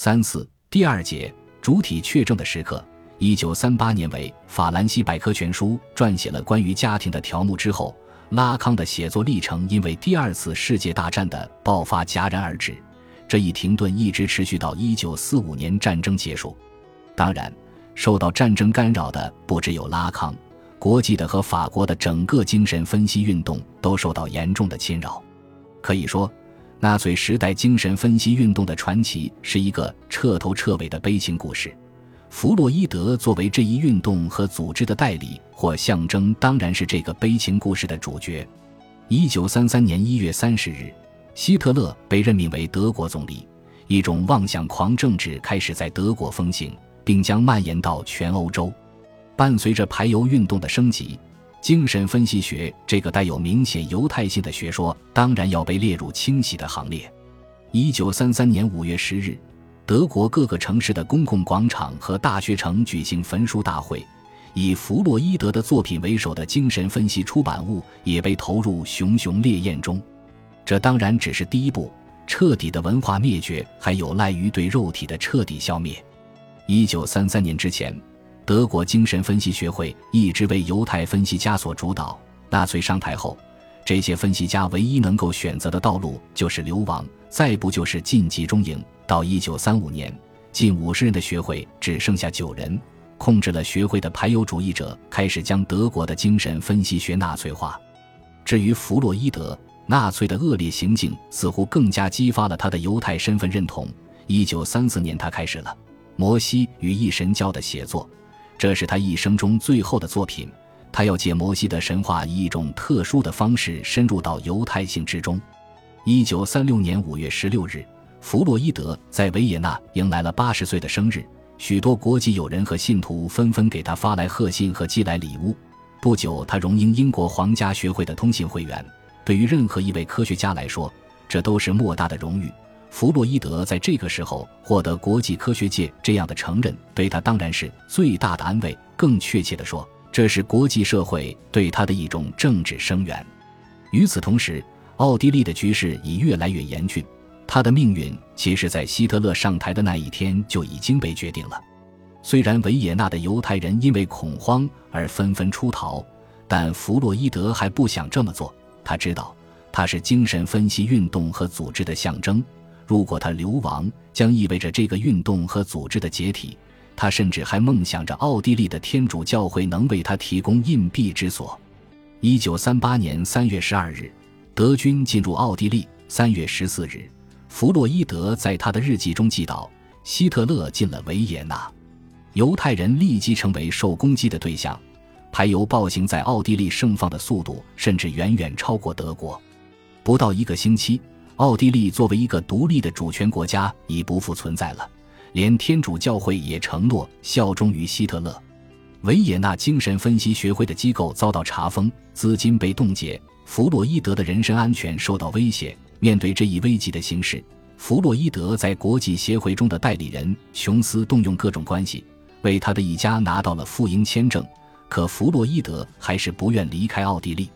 三四第二节主体确证的时刻。一九三八年为《法兰西百科全书》撰写了关于家庭的条目之后，拉康的写作历程因为第二次世界大战的爆发戛然而止。这一停顿一直持续到一九四五年战争结束。当然，受到战争干扰的不只有拉康，国际的和法国的整个精神分析运动都受到严重的侵扰。可以说，纳粹时代精神分析运动的传奇是一个彻头彻尾的悲情故事。弗洛伊德作为这一运动和组织的代理或象征，当然是这个悲情故事的主角。一九三三年一月三十日，希特勒被任命为德国总理，一种妄想狂政治开始在德国风行。并将蔓延到全欧洲。伴随着排犹运动的升级，精神分析学这个带有明显犹太性的学说当然要被列入清洗的行列。一九三三年五月十日，德国各个城市的公共广场和大学城举行焚书大会，以弗洛伊德的作品为首的精神分析出版物也被投入熊熊烈焰中。这当然只是第一步，彻底的文化灭绝还有赖于对肉体的彻底消灭。一九三三年之前，德国精神分析学会一直为犹太分析家所主导。纳粹上台后，这些分析家唯一能够选择的道路就是流亡，再不就是进集中营。到一九三五年，近五十人的学会只剩下九人。控制了学会的排犹主义者开始将德国的精神分析学纳粹化。至于弗洛伊德，纳粹的恶劣行径似乎更加激发了他的犹太身份认同。一九三四年，他开始了。摩西与一神教的写作，这是他一生中最后的作品。他要借摩西的神话，以一种特殊的方式深入到犹太性之中。一九三六年五月十六日，弗洛伊德在维也纳迎来了八十岁的生日，许多国际友人和信徒纷纷给他发来贺信和寄来礼物。不久，他荣膺英国皇家学会的通信会员。对于任何一位科学家来说，这都是莫大的荣誉。弗洛伊德在这个时候获得国际科学界这样的承认，对他当然是最大的安慰。更确切地说，这是国际社会对他的一种政治声援。与此同时，奥地利的局势已越来越严峻，他的命运其实，在希特勒上台的那一天就已经被决定了。虽然维也纳的犹太人因为恐慌而纷纷出逃，但弗洛伊德还不想这么做。他知道，他是精神分析运动和组织的象征。如果他流亡，将意味着这个运动和组织的解体。他甚至还梦想着奥地利的天主教会能为他提供隐蔽之所。一九三八年三月十二日，德军进入奥地利。三月十四日，弗洛伊德在他的日记中记道：“希特勒进了维也纳，犹太人立即成为受攻击的对象。排犹暴行在奥地利盛放的速度，甚至远远超过德国。不到一个星期。”奥地利作为一个独立的主权国家已不复存在了，连天主教会也承诺效忠于希特勒。维也纳精神分析学会的机构遭到查封，资金被冻结，弗洛伊德的人身安全受到威胁。面对这一危急的形势，弗洛伊德在国际协会中的代理人琼斯动用各种关系，为他的一家拿到了赴英签证。可弗洛伊德还是不愿离开奥地利，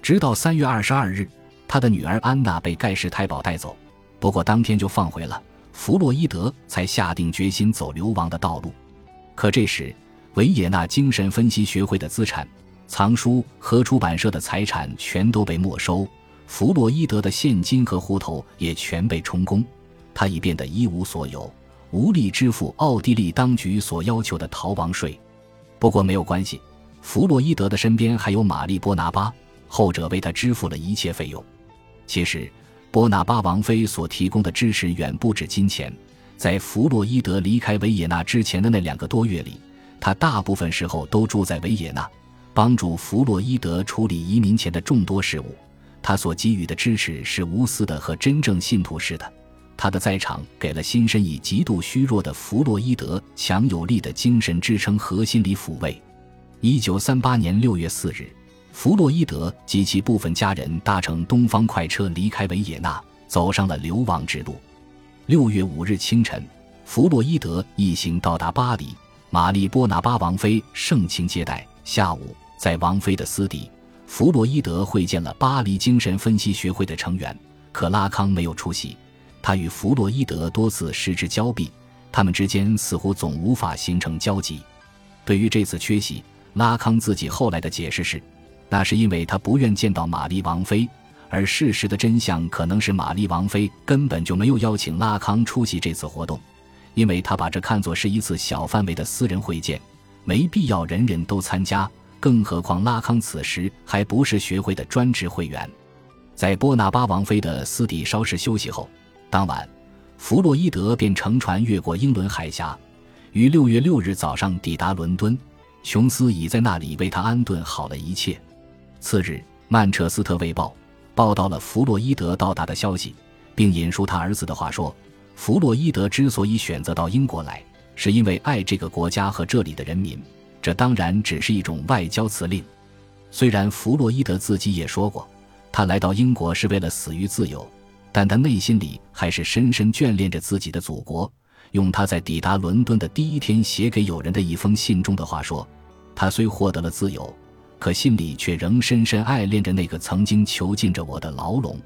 直到三月二十二日。他的女儿安娜被盖世太保带走，不过当天就放回了。弗洛伊德才下定决心走流亡的道路。可这时，维也纳精神分析学会的资产、藏书和出版社的财产全都被没收，弗洛伊德的现金和户头也全被充公，他已变得一无所有，无力支付奥地利当局所要求的逃亡税。不过没有关系，弗洛伊德的身边还有玛丽波拿巴，后者为他支付了一切费用。其实，波拿巴王妃所提供的支持远不止金钱。在弗洛伊德离开维也纳之前的那两个多月里，他大部分时候都住在维也纳，帮助弗洛伊德处理移民前的众多事务。他所给予的支持是无私的和真正信徒式的。他的在场给了心身已极度虚弱的弗洛伊德强有力的精神支撑和心理抚慰。一九三八年六月四日。弗洛伊德及其部分家人搭乘东方快车离开维也纳，走上了流亡之路。六月五日清晨，弗洛伊德一行到达巴黎，玛丽波拿巴王妃盛情接待。下午，在王妃的私邸，弗洛伊德会见了巴黎精神分析学会的成员，可拉康没有出席。他与弗洛伊德多次失之交臂，他们之间似乎总无法形成交集。对于这次缺席，拉康自己后来的解释是，那是因为他不愿见到玛丽王妃，而事实的真相可能是玛丽王妃根本就没有邀请拉康出席这次活动，因为他把这看作是一次小范围的私人会见，没必要人人都参加。更何况拉康此时还不是学会的专职会员。在波拿巴王妃的私底稍事休息后，当晚，弗洛伊德便乘船越过英伦海峡，于六月六日早上抵达伦敦。琼斯已在那里为他安顿好了一切。次日，《曼彻斯特卫报》报道了弗洛伊德到达的消息，并引述他儿子的话说：“弗洛伊德之所以选择到英国来，是因为爱这个国家和这里的人民。”这当然只是一种外交辞令，虽然弗洛伊德自己也说过，他来到英国是为了死于自由，但他内心里还是深深眷恋着自己的祖国。用他在抵达伦敦的第一天写给友人的一封信中的话说：“他虽获得了自由，可心里却仍深深爱恋着那个曾经囚禁着我的牢笼。”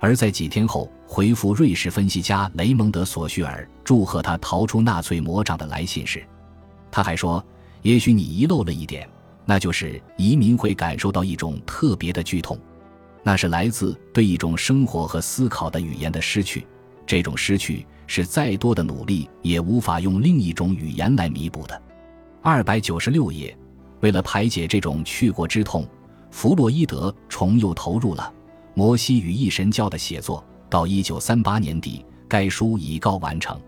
而在几天后回复瑞士分析家雷蒙德·索绪尔祝贺他逃出纳粹魔掌的来信时，他还说。也许你遗漏了一点，那就是移民会感受到一种特别的剧痛，那是来自对一种生活和思考的语言的失去。这种失去是再多的努力也无法用另一种语言来弥补的。二百九十六页，为了排解这种去过之痛，弗洛伊德重又投入了《摩西与异神教》的写作。到一九三八年底，该书已告完成。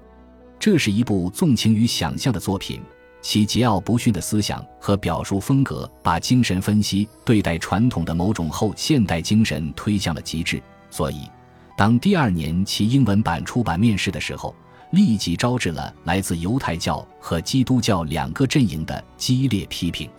这是一部纵情于想象的作品。其桀骜不驯的思想和表述风格，把精神分析对待传统的某种后现代精神推向了极致。所以，当第二年其英文版出版面世的时候，立即招致了来自犹太教和基督教两个阵营的激烈批评。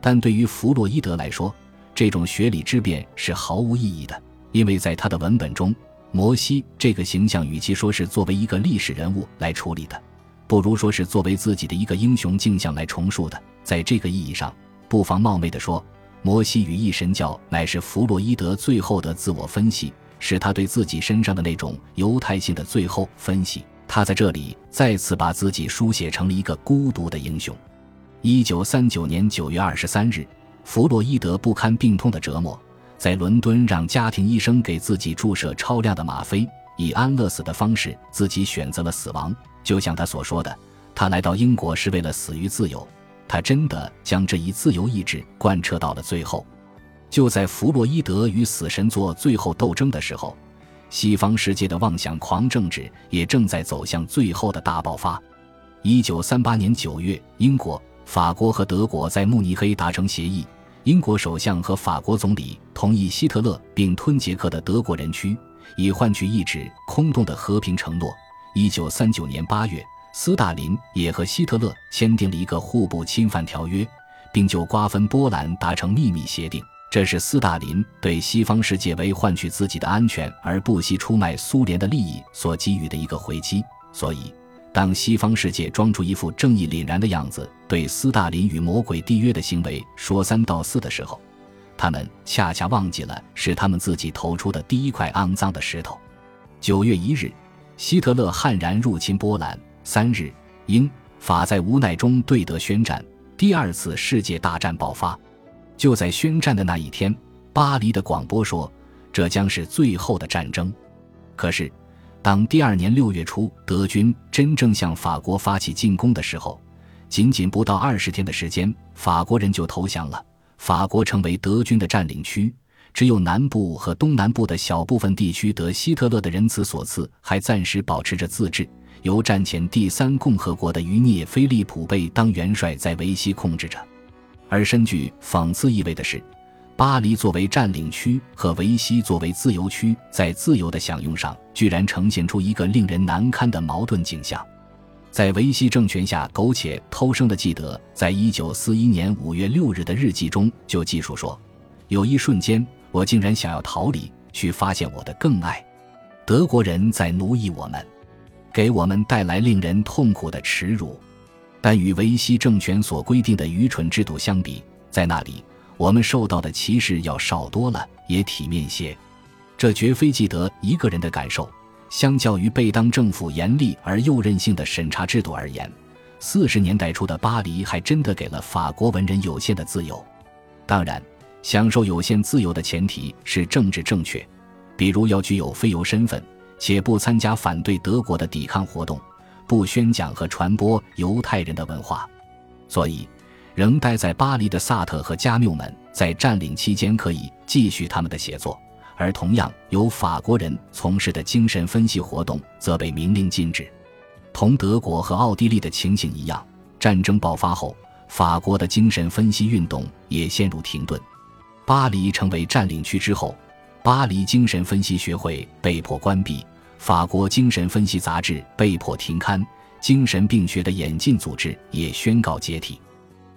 但对于弗洛伊德来说，这种学理之辩是毫无意义的，因为在他的文本中，摩西这个形象与其说是作为一个历史人物来处理的。不如说是作为自己的一个英雄镜像来重述的。在这个意义上，不妨冒昧地说，《摩西与异神教》乃是弗洛伊德最后的自我分析，是他对自己身上的那种犹太性的最后分析。他在这里再次把自己书写成了一个孤独的英雄。一九三九年九月二十三日，弗洛伊德不堪病痛的折磨，在伦敦让家庭医生给自己注射超量的吗啡，以安乐死的方式，自己选择了死亡。就像他所说的，他来到英国是为了死于自由。他真的将这一自由意志贯彻到了最后。就在弗洛伊德与死神做最后斗争的时候，西方世界的妄想狂政治也正在走向最后的大爆发。一九三八年九月，英国、法国和德国在慕尼黑达成协议，英国首相和法国总理同意希特勒并吞捷克的德国人区，以换取一纸空洞的和平承诺。一九三九年八月，斯大林也和希特勒签订了一个互不侵犯条约，并就瓜分波兰达成秘密协定。这是斯大林对西方世界为换取自己的安全而不惜出卖苏联的利益所给予的一个回击。所以，当西方世界装出一副正义凛然的样子，对斯大林与魔鬼缔约的行为说三道四的时候，他们恰恰忘记了是他们自己投出的第一块肮脏的石头。九月一日。希特勒悍然入侵波兰。三日，英法在无奈中对德宣战，第二次世界大战爆发。就在宣战的那一天，巴黎的广播说，这将是最后的战争。可是，当第二年六月初德军真正向法国发起进攻的时候，仅仅不到二十天的时间，法国人就投降了，法国成为德军的占领区。只有南部和东南部的小部分地区得希特勒的仁慈所赐，还暂时保持着自治，由战前第三共和国的余孽菲利普贝当元帅在维希控制着。而深具讽刺意味的是，巴黎作为占领区和维希作为自由区，在自由的享用上，居然呈现出一个令人难堪的矛盾景象。在维希政权下苟且偷生的纪德，在一九四一年五月六日的日记中就记述说，有一瞬间。我竟然想要逃离，去发现我的更爱。德国人在奴役我们，给我们带来令人痛苦的耻辱。但与维希政权所规定的愚蠢制度相比，在那里我们受到的歧视要少多了，也体面些。这绝非记得一个人的感受，相较于贝当政府严厉而又任性的审查制度而言，四十年代初的巴黎还真的给了法国文人有限的自由。当然，享受有限自由的前提是政治正确，比如要具有非犹身份，且不参加反对德国的抵抗活动，不宣讲和传播犹太人的文化。所以，仍待在巴黎的萨特和加缪们在占领期间可以继续他们的写作。而同样由法国人从事的精神分析活动则被明令禁止。同德国和奥地利的情形一样，战争爆发后，法国的精神分析运动也陷入停顿。巴黎成为占领区之后，巴黎精神分析学会被迫关闭，法国精神分析杂志被迫停刊，精神病学的演进组织也宣告解体。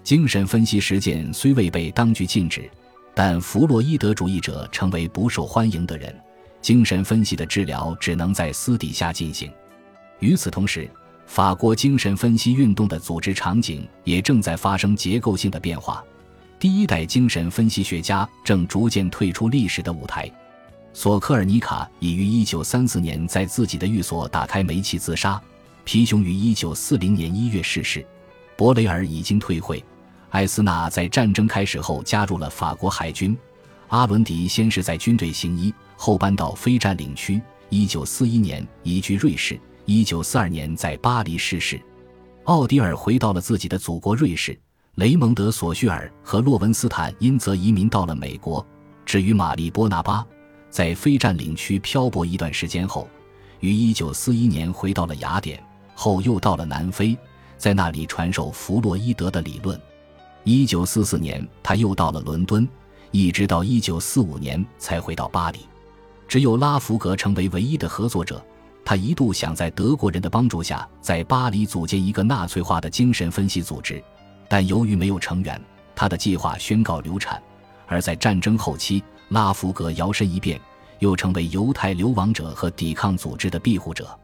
精神分析实践虽未被当局禁止。但弗洛伊德主义者成为不受欢迎的人，精神分析的治疗只能在私底下进行。与此同时，法国精神分析运动的组织场景也正在发生结构性的变化。第一代精神分析学家正逐渐退出历史的舞台。索科尔尼卡已于1934年在自己的寓所打开煤气自杀，皮熊于1940年1月逝世，博雷尔已经退会。艾斯纳在战争开始后加入了法国海军。阿伦迪先是在军队行医，后搬到非占领区。一九四一年移居瑞士，一九四二年在巴黎逝世。奥迪尔回到了自己的祖国瑞士。雷蒙德·索绪尔和洛文斯坦因则移民到了美国。至于玛丽·波拿巴，在非占领区漂泊一段时间后，于一九四一年回到了雅典，后又到了南非，在那里传授弗洛伊德的理论。一九四四年，他又到了伦敦，一直到一九四五年才回到巴黎。只有拉福格成为唯一的合作者。他一度想在德国人的帮助下，在巴黎组建一个纳粹化的精神分析组织，但由于没有成员，他的计划宣告流产。而在战争后期，拉福格摇身一变，又成为犹太流亡者和抵抗组织的庇护者。